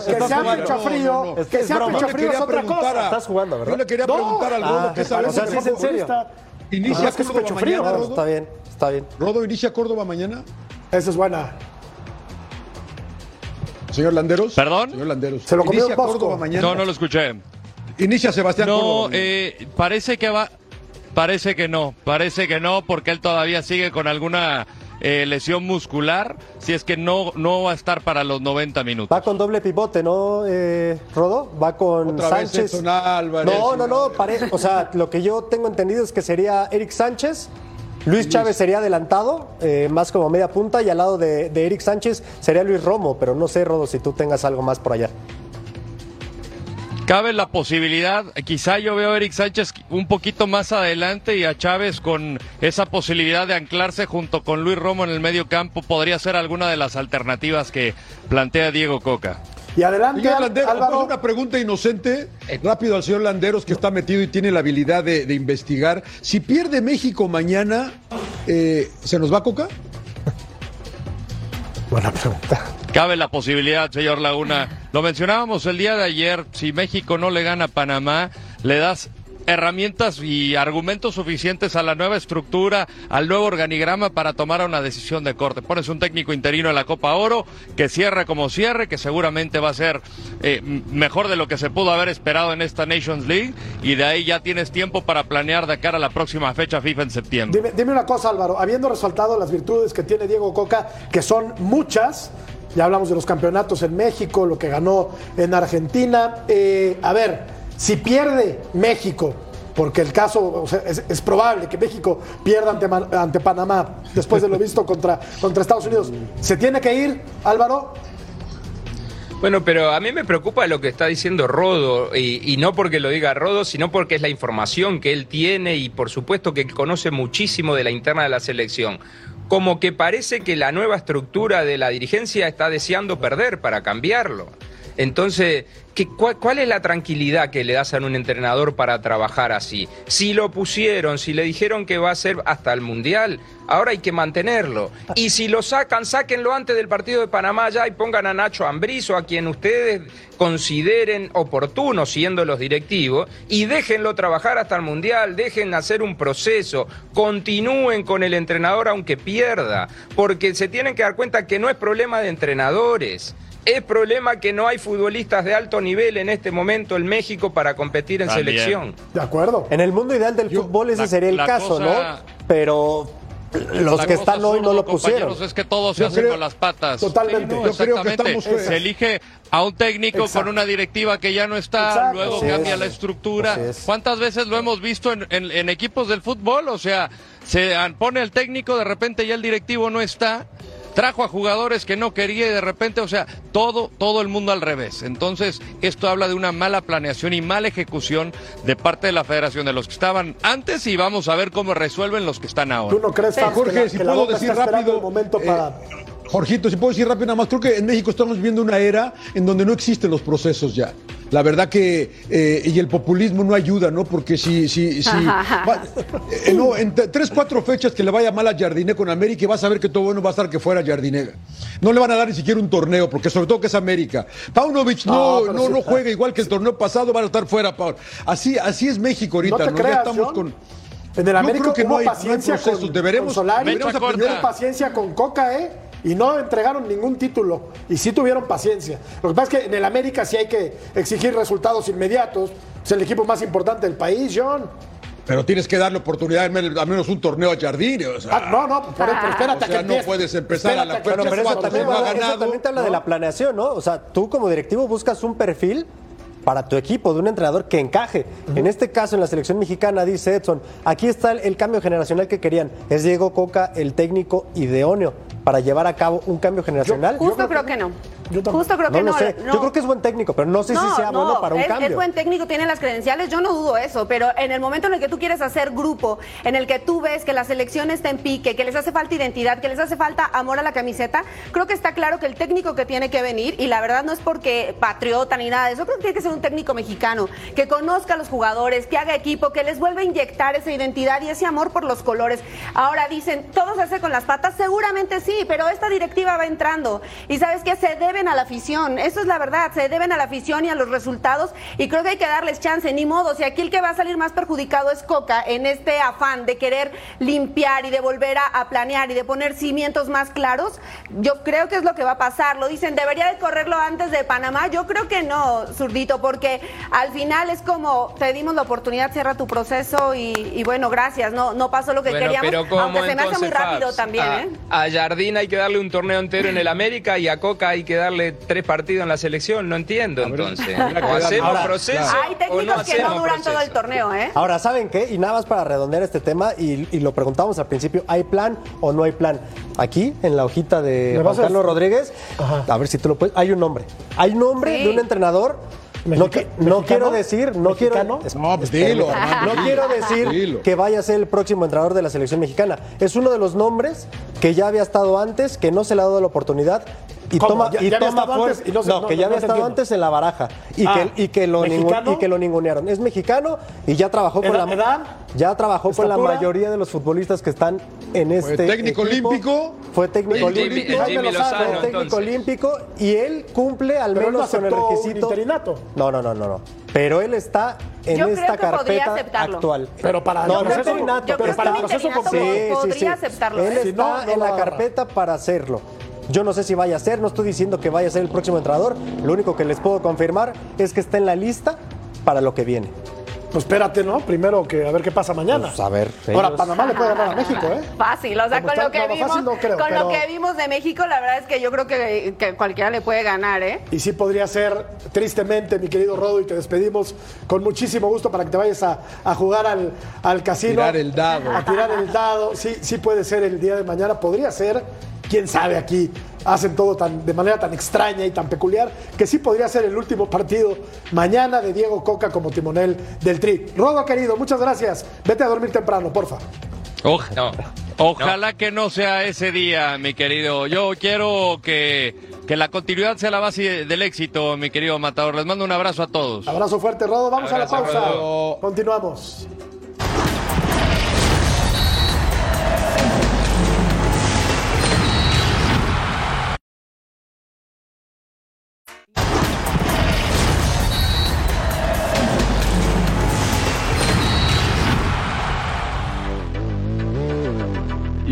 que sea pecho frío, que sea pecho Yo le frío es quería otra preguntar cosa. Estás jugando, ¿verdad? Yo le quería preguntar al Ah, que o sabe sea, si sí es en serio. Inicia es que Córdoba frío, mañana, ¿no? Rodo. Está bien, está bien. Rodo inicia Córdoba mañana. Esa es buena. Señor Landeros. ¿Perdón? Señor Landeros. Se lo comió inicia. Córdoba mañana. No, no lo escuché. Inicia Sebastián No, Córdoba. mañana. eh, parece que va. parece que no, parece que no, porque él todavía sigue con alguna eh, lesión muscular, si es que no, no va a estar para los 90 minutos. Va con doble pivote, ¿no, eh, Rodo? Va con Otra Sánchez. Álvarez. no, no, no, pare- o sea, lo que yo tengo entendido es que sería Eric Sánchez, Luis Chávez sería adelantado, eh, más como media punta, y al lado de, de Eric Sánchez sería Luis Romo, pero no sé, Rodo, si tú tengas algo más por allá. Cabe la posibilidad, quizá yo veo a Eric Sánchez un poquito más adelante y a Chávez con esa posibilidad de anclarse junto con Luis Romo en el medio campo, podría ser alguna de las alternativas que plantea Diego Coca. Y adelante, Señor Al- Landeros, Álvaro. ¿puedo hacer una pregunta inocente rápido al señor Landeros que está metido y tiene la habilidad de, de investigar. Si pierde México mañana, eh, ¿se nos va Coca? Buena pregunta. Cabe la posibilidad, señor Laguna. Lo mencionábamos el día de ayer, si México no le gana a Panamá, le das herramientas y argumentos suficientes a la nueva estructura, al nuevo organigrama para tomar una decisión de corte. Pones un técnico interino en la Copa Oro que cierre como cierre, que seguramente va a ser eh, mejor de lo que se pudo haber esperado en esta Nations League y de ahí ya tienes tiempo para planear de cara a la próxima fecha FIFA en septiembre. Dime una cosa, Álvaro. Habiendo resaltado las virtudes que tiene Diego Coca, que son muchas, ya hablamos de los campeonatos en México, lo que ganó en Argentina. eh, a ver, si pierde México, porque el caso o sea, es, es probable que México pierda ante, ante Panamá después de lo visto contra, contra Estados Unidos, ¿se tiene que ir, Álvaro? Bueno, pero a mí me preocupa lo que está diciendo Rodo, y, y no porque lo diga Rodo, sino porque es la información que él tiene y por supuesto que conoce muchísimo de la interna de la selección. Como que parece que la nueva estructura de la dirigencia está deseando perder para cambiarlo. Entonces, ¿qué, cuál, es la tranquilidad que le das a un entrenador para trabajar así? Si lo pusieron, si le dijeron que va a ser hasta el Mundial, ahora hay que mantenerlo. Y si lo sacan, sáquenlo antes del partido de Panamá ya y pongan a Nacho Ambriz o a quien ustedes consideren oportuno siendo los directivos y déjenlo trabajar hasta el Mundial, dejen hacer un proceso, continúen con el entrenador aunque pierda, porque se tienen que dar cuenta que no es problema de entrenadores. Es problema que no hay futbolistas de alto nivel en este momento en México para competir en También. selección. De acuerdo. En el mundo ideal del fútbol ese la- sería el caso, cosa- ¿no? Pero los La que están hoy no lo pusieron. Es que todo se Yo hace creo- con las patas. Totalmente. Sí, no, Yo creo que exactamente. estamos- Se elige a un técnico Exacto. con una directiva que ya no está, Exacto. luego Así cambia es. la estructura. Es. ¿Cuántas veces lo hemos visto en, en- en equipos del fútbol? O sea, se pone el técnico, de repente ya el directivo no está. Trajo a jugadores que no quería y de repente, o sea, todo, todo el mundo al revés. Entonces, esto habla de una mala planeación y mala ejecución de parte de la federación de los que estaban antes y vamos a ver cómo resuelven los que están ahora. ¿Tú no crees, Jorge, que la, si que la puedo decir rápido, el momento eh, para... Jorgito, si puedo decir rápido nada más, creo que en México estamos viviendo una era en donde no existen los procesos ya. La verdad que, eh, y el populismo no ayuda, ¿no? Porque si, si, si, va- eh, no, en tres, cuatro fechas que le vaya mal a Jardiné con América y vas a ver que todo bueno va a estar que fuera Jardinega. No le van a dar ni siquiera un torneo, porque sobre todo que es América. Paunovic No, no, no, sí no juega igual que el torneo pasado, van a estar fuera, Paul. Así, así es México ahorita, No ¿no? te creas, ya estamos John. con. En el Yo América creo que hubo no hay- no hay paciencia procesos. con, Deberemos- con Solari, deberemos tuvieron aprender. paciencia con Coca, ¿eh? Y no entregaron ningún título. Y sí tuvieron paciencia. Lo que pasa es que en el América sí hay que exigir resultados inmediatos. Es el equipo más importante del país, John. Pero tienes que darle oportunidad, al menos al menos un torneo a. O sea, Ah, no, no, por, pero espérate O sea, que no puedes empezar a la Bueno, pero eso cuatro, también, no ha eso también te habla de la planeación, ¿no? O sea, tú como directivo buscas un perfil para tu equipo, de un entrenador que encaje. En este caso, en la selección mexicana, dice Edson, aquí está el, el cambio generacional que querían. Es Diego Coca el técnico idóneo para llevar a cabo un cambio generacional. Justo creo que no. Yo. Justo creo no que lo no. sé. no. Yo creo que es buen técnico, pero no sé si sea bueno para un es, cambio. Es buen técnico, tiene las credenciales, yo no dudo eso, pero en el momento en el que tú quieres hacer grupo, en el que tú ves que la selección está en pique, que les hace falta identidad, que les hace falta amor a la camiseta, creo que está claro que el técnico que tiene que venir, y la verdad no es porque patriota ni nada de eso, creo que tiene que ser un técnico mexicano, que conozca a los jugadores, que haga equipo, que les vuelva a inyectar esa identidad y ese amor por los colores. Ahora dicen, todo se hace con las patas, seguramente sí, pero esta directiva va entrando y sabes que se debe deben a la afición, eso es la verdad, se deben a la afición y a los resultados y creo que hay que darles chance, ni modo, si aquí el que va a salir más perjudicado es Coca en este afán de querer limpiar y de volver a, a planear y de poner cimientos más claros, yo creo que es lo que va a pasar, lo dicen, debería de correrlo antes de Panamá, yo creo que no, zurdito, porque al final es como te dimos la oportunidad, cierra tu proceso y, y bueno, gracias, no, no pasó lo que Bueno, queríamos, pero ¿cómo aunque se me hace muy rápido Fabs? también, a, ¿eh? a Jardín hay que darle un torneo entero en el América y a Coca hay que darle tres partidos en la selección. No entiendo entonces. que O darle- hacemos Ahora, proceso Hay o técnicos no que no duran todo el proceso. torneo, ¿eh? Ahora, ¿saben qué? Y nada más para redondear este tema, y, y lo preguntamos al principio, ¿hay plan o no hay plan? Aquí, en la hojita de ¿Me Juan vas a- Carlos Rodríguez, a ver si tú lo puedes, hay un nombre. Hay nombre Sí. de un entrenador. No, qui- no quiero decir, no ¿Mexicano? quiero. No, pues dilo. Armando, No dilo. quiero decir Dilo. que vaya a ser el próximo entrenador de la selección mexicana. Es uno de los nombres que ya había estado antes, que no se le ha dado la oportunidad. Y ¿Cómo? toma, ¿Ya- y ya toma fuerza- antes y no no- que no- ya no había estado entiendo. antes en la baraja y, Ah, que, y, que lo y que lo ningunearon. Es mexicano y ya trabajó con ¿Edad- la edad? ya trabajó con la mayoría de los futbolistas que están en este técnico equipo. olímpico? Fue técnico El olímpico. el Jaime Jimmy Lozano, Lozano, fue técnico entonces. olímpico y él cumple al Pero él no menos con el requisito. interinato. No, no, no, no, no. Pero él está en Yo creo esta que carpeta aceptarlo. actual. Pero para no, el no proceso- interinato, yo pero para el un proceso completo. podría aceptarlo, Él ¿eh? Si está no, no en la carpeta para hacerlo. Yo no sé si vaya a ser, no estoy diciendo que vaya a ser el próximo entrenador. Lo único que les puedo confirmar es que está en la lista para lo que viene. Pues espérate, ¿no? Primero que a ver qué pasa mañana. Pues, a ver, Ahora, ellos- Panamá le puede ganar a México, ¿eh? Fácil, o sea, con está- lo que no, no, vimos, fácil no creo, con lo que vimos de México, la verdad es que yo creo que, que cualquiera le puede ganar, ¿eh? Y sí podría ser, tristemente, mi querido Rodo, y te despedimos con muchísimo gusto para que te vayas a, a jugar al, al casino. Tirar el dado. A tirar el dado. Sí, sí puede ser el día de mañana. Podría ser, quién sabe aquí. Hacen todo tan, de manera tan extraña y tan peculiar que sí podría ser el último partido mañana de Diego Coca como timonel del Tri. Rodo, querido, muchas gracias. Vete a dormir temprano, porfa. No. Ojalá que no sea ese día, mi querido. Yo quiero que, que la continuidad sea la base del éxito, mi querido Matador. Les mando un abrazo a todos. Abrazo fuerte, Rodo. Vamos Abrazo, a la pausa. Rodo. Continuamos.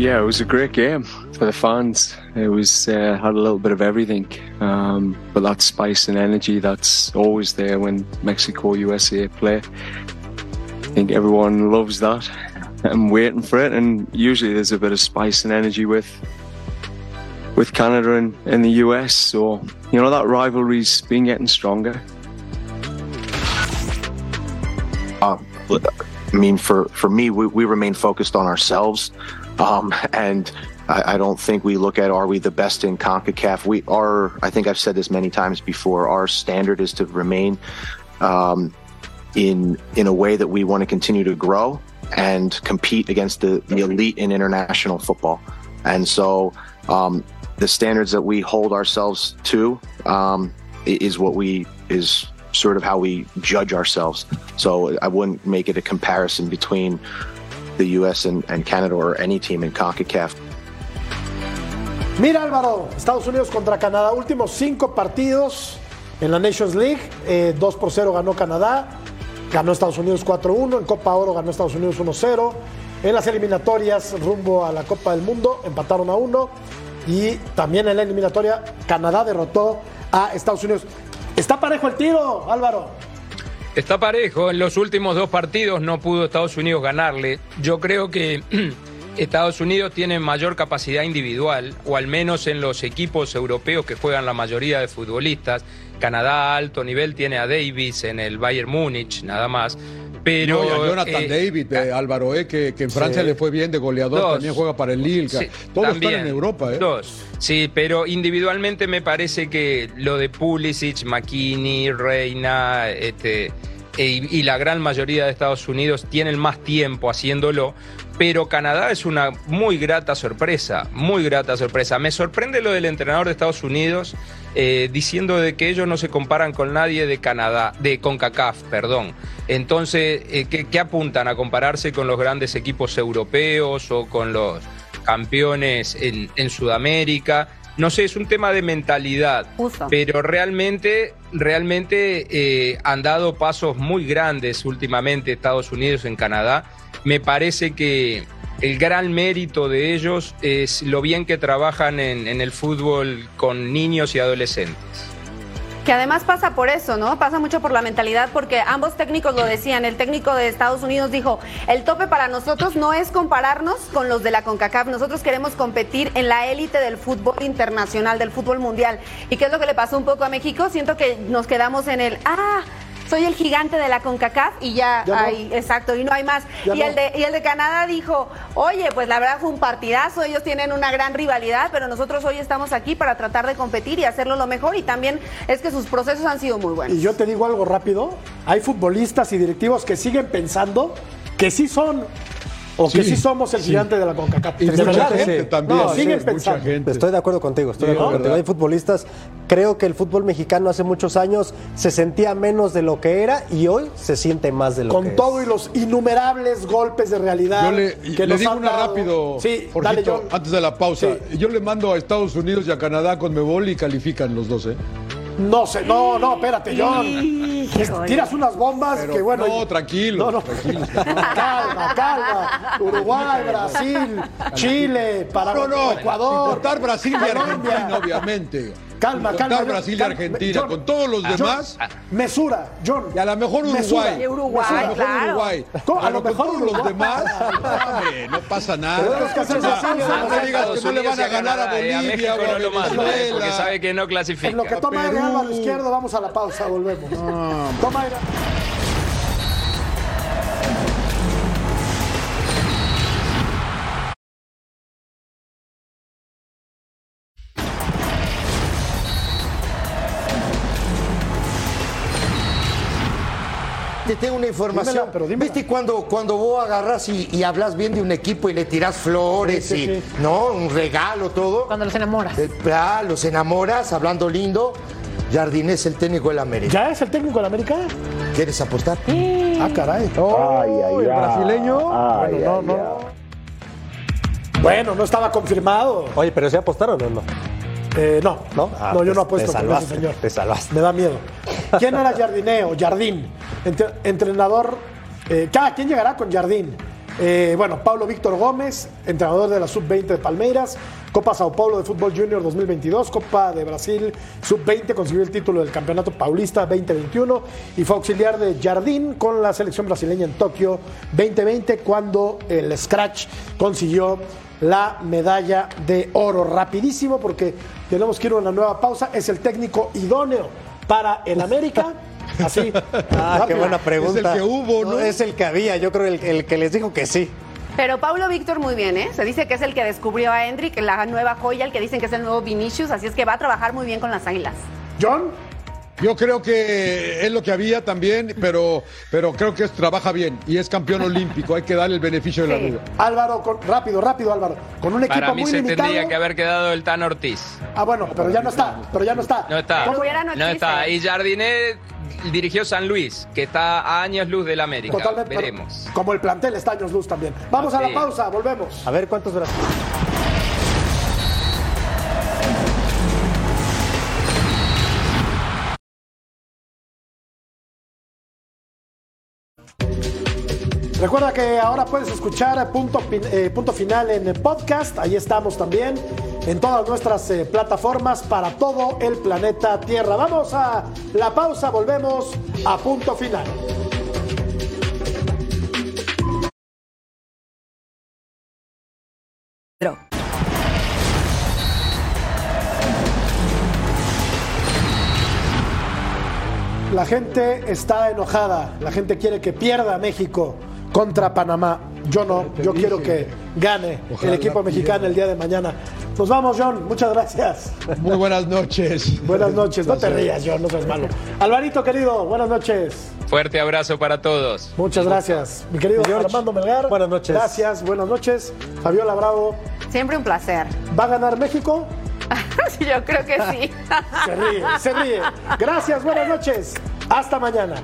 Yeah, it was a great game for the fans. It was uh, had a little bit of everything, um, but that spice and energy that's always there when Mexico USA play. I think everyone loves that. I'm waiting for it, and usually there's a bit of spice and energy with with Canada and, and the US. So you know that rivalry's been getting stronger. Um, I mean, for, for me, we, we remain focused on ourselves. Um, and I, I don't think we look at are we the best in CONCACAF. We are, I think I've said this many times before, our standard is to remain um, in, in a way that we want to continue to grow and compete against the, the elite in international football. And so um, the standards that we hold ourselves to um, is what we is sort of how we judge ourselves. So I wouldn't make it a comparison between the U.S. and, Canada or any team in CONCACAF. Mira Álvaro, Estados Unidos contra Canadá, últimos cinco partidos en la Nations League, eh, 2 por 0 ganó Canadá, ganó Estados Unidos 4-1, en Copa Oro ganó Estados Unidos 1-0, en las eliminatorias rumbo a la Copa del Mundo empataron a 1 y también en la eliminatoria Canadá derrotó a Estados Unidos. Está parejo el tiro, Álvaro. Está parejo. En los últimos dos partidos no pudo Estados Unidos ganarle. Yo creo que Estados Unidos tiene mayor capacidad individual, o al menos en los equipos europeos que juegan la mayoría de futbolistas. Canadá a alto nivel tiene a Davis en el Bayern Múnich, nada más. Pero, No, y a Jonathan eh, David, eh, Álvaro, eh, que, que en Francia Sí. le fue bien de goleador, Dos. también juega para el Lille. Sí, Todos también. están en Europa, ¿eh? Dos. Sí, pero individualmente me parece que lo de Pulisic, McKinney, Reina, este, e- y la gran mayoría de Estados Unidos tienen más tiempo haciéndolo. Pero Canadá es una muy grata sorpresa, muy grata sorpresa. Me sorprende lo del entrenador de Estados Unidos eh, diciendo de que ellos no se comparan con nadie de Canadá, de CONCACAF, perdón. Entonces, eh, ¿qué, qué apuntan? ¿A compararse con los grandes equipos europeos o con los campeones en, en Sudamérica? no sé, es un tema de mentalidad. Pero realmente, realmente eh, han dado pasos muy grandes últimamente Estados Unidos en Canadá. Me parece que el gran mérito de ellos es lo bien que trabajan en, en el fútbol con niños y adolescentes. Que además pasa por eso, ¿no? Pasa mucho por la mentalidad, porque ambos técnicos lo decían. El técnico de Estados Unidos dijo, el tope para nosotros no es compararnos con los de la CONCACAF, nosotros queremos competir en la élite del fútbol internacional, del fútbol mundial. ¿Y qué es lo que le pasó un poco a México? Siento que nos quedamos en el, ah, soy el gigante de la CONCACAF y ya, Ya no. hay, exacto, y no hay más. Ya Y no. el, de, y el de Canadá dijo, oye, pues la verdad fue un partidazo, ellos tienen una gran rivalidad, pero nosotros hoy estamos aquí para tratar de competir y hacerlo lo mejor y también es que sus procesos han sido muy buenos. Y yo te digo algo rápido, hay futbolistas y directivos que siguen pensando que sí son o que Sí, sí somos el sí. gigante de la CONCACAF. Y mucha verdad, gente también, No, sí, siguen pensando. gente. Estoy de acuerdo contigo, estoy de Sí, acuerdo ¿no? contigo. Hay futbolistas, creo que el fútbol mexicano hace muchos años se sentía menos de lo que era y hoy se siente más de lo que Con es. todo y los innumerables golpes de realidad. Yo le, que le nos digo han una dado. rápido, Sí, Jorgito, dale, antes de la pausa. Yo le mando a Estados Unidos y a Canadá con Mebol y califican los dos, ¿eh? No sé, no, no, espérate, John. Tiras unas bombas Pero que bueno. no, tranquilo, No, no. tranquilo. calma, calma. Uruguay, Brasil, Chile, para No, no, Ecuador, Brasil y Colombia. Argentina, obviamente. Calma, Sin calma. Brasil y. Argentina, John, con todos los John, demás. Mesura, John. Y a lo mejor Mesura. Uruguay. Uruguay, A lo mejor claro. Uruguay. ¿Cómo? A lo con mejor todos los demás, hombre, no pasa nada. Que hacer O sea, así, no digas que no le van a ganar a eh, Bolivia México a no lo manda, eh, porque sabe que no clasifica. En lo que toma aire Perú. Álvaro izquierdo, vamos a la pausa, volvemos. Toma aire. Te tengo una información. Dímela, pero dímela. ¿Viste cuando, cuando vos agarras y, y hablas bien de un equipo y le tiras flores Sí, sí, y sí. no un regalo, todo? Cuando los enamoras. Eh, ah, los enamoras, hablando lindo. Jardín es el técnico del América. ¿Ya es el técnico de la América? ¿Quieres apostar? Ah, caray. Oh, el brasileño. bueno, no, no. Bueno, no estaba confirmado. Oye, pero ¿se apostaron o no? Eh, no, ¿No? Ah, no, yo pues, no apuesto te con ese salvaste, señor. te salvaste. Me da miedo. ¿Quién era Jardineo? Jardín. Entre- entrenador. eh, quien llegará con Jardín. Eh, bueno, Pablo Víctor Gómez, entrenador de la Sub-20 de Palmeiras, Copa Sao Paulo de Fútbol Junior 2022, Copa de Brasil Sub-20, consiguió el título del Campeonato Paulista 2021 y fue auxiliar de Jardín con la selección brasileña en Tokio 2020 cuando el Scratch consiguió la medalla de oro. Rapidísimo porque tenemos que ir a una nueva pausa. Es el técnico idóneo para el América. Así. Ah, qué buena pregunta. Es el que hubo, ¿no? Es el que había, yo creo el, el que les dijo que sí. Pero Paulo Víctor muy bien, ¿eh? Se dice que es el que descubrió a Hendrik, la nueva joya, el que dicen que es el nuevo Vinicius, así es que va a trabajar muy bien con las águilas. John. Yo creo que es lo que había también, pero, pero creo que es- trabaja bien y es campeón olímpico. Hay que darle el beneficio de la Sí. duda. Álvaro, con- rápido, rápido, Álvaro. Con un equipo Para mí muy se limitado. tendría que haber quedado el Tan Ortiz. Ah, bueno, pero ya no está. Pero ya no está. No está. No está. Y Jardinet dirigió San Luis, que está a años luz del América. Totalmente. Veremos. Como el plantel está años luz también. Vamos a la Sí. pausa, volvemos. A ver cuántos brazos. Recuerda que ahora puedes escuchar punto, eh, punto final en el podcast. Ahí estamos también en todas nuestras eh, plataformas para todo el planeta Tierra. Vamos a la pausa, volvemos a punto final. La gente está enojada, la gente quiere que pierda México contra Panamá. Yo no, yo quiero que gane Ojalá el equipo mexicano el día de mañana. Nos vamos, John, muchas gracias. Muy buenas noches. Buenas noches, no te rías, John, no seas malo. Alvarito, querido, buenas noches. Fuerte abrazo para todos. Muchas gracias. Mi querido George, Armando Melgar. buenas noches. Gracias, buenas noches. Fabiola Bravo, Siempre un placer. ¿va a ganar México? Sí, Yo creo que sí. Se ríe, se ríe. Gracias, buenas noches. Hasta mañana.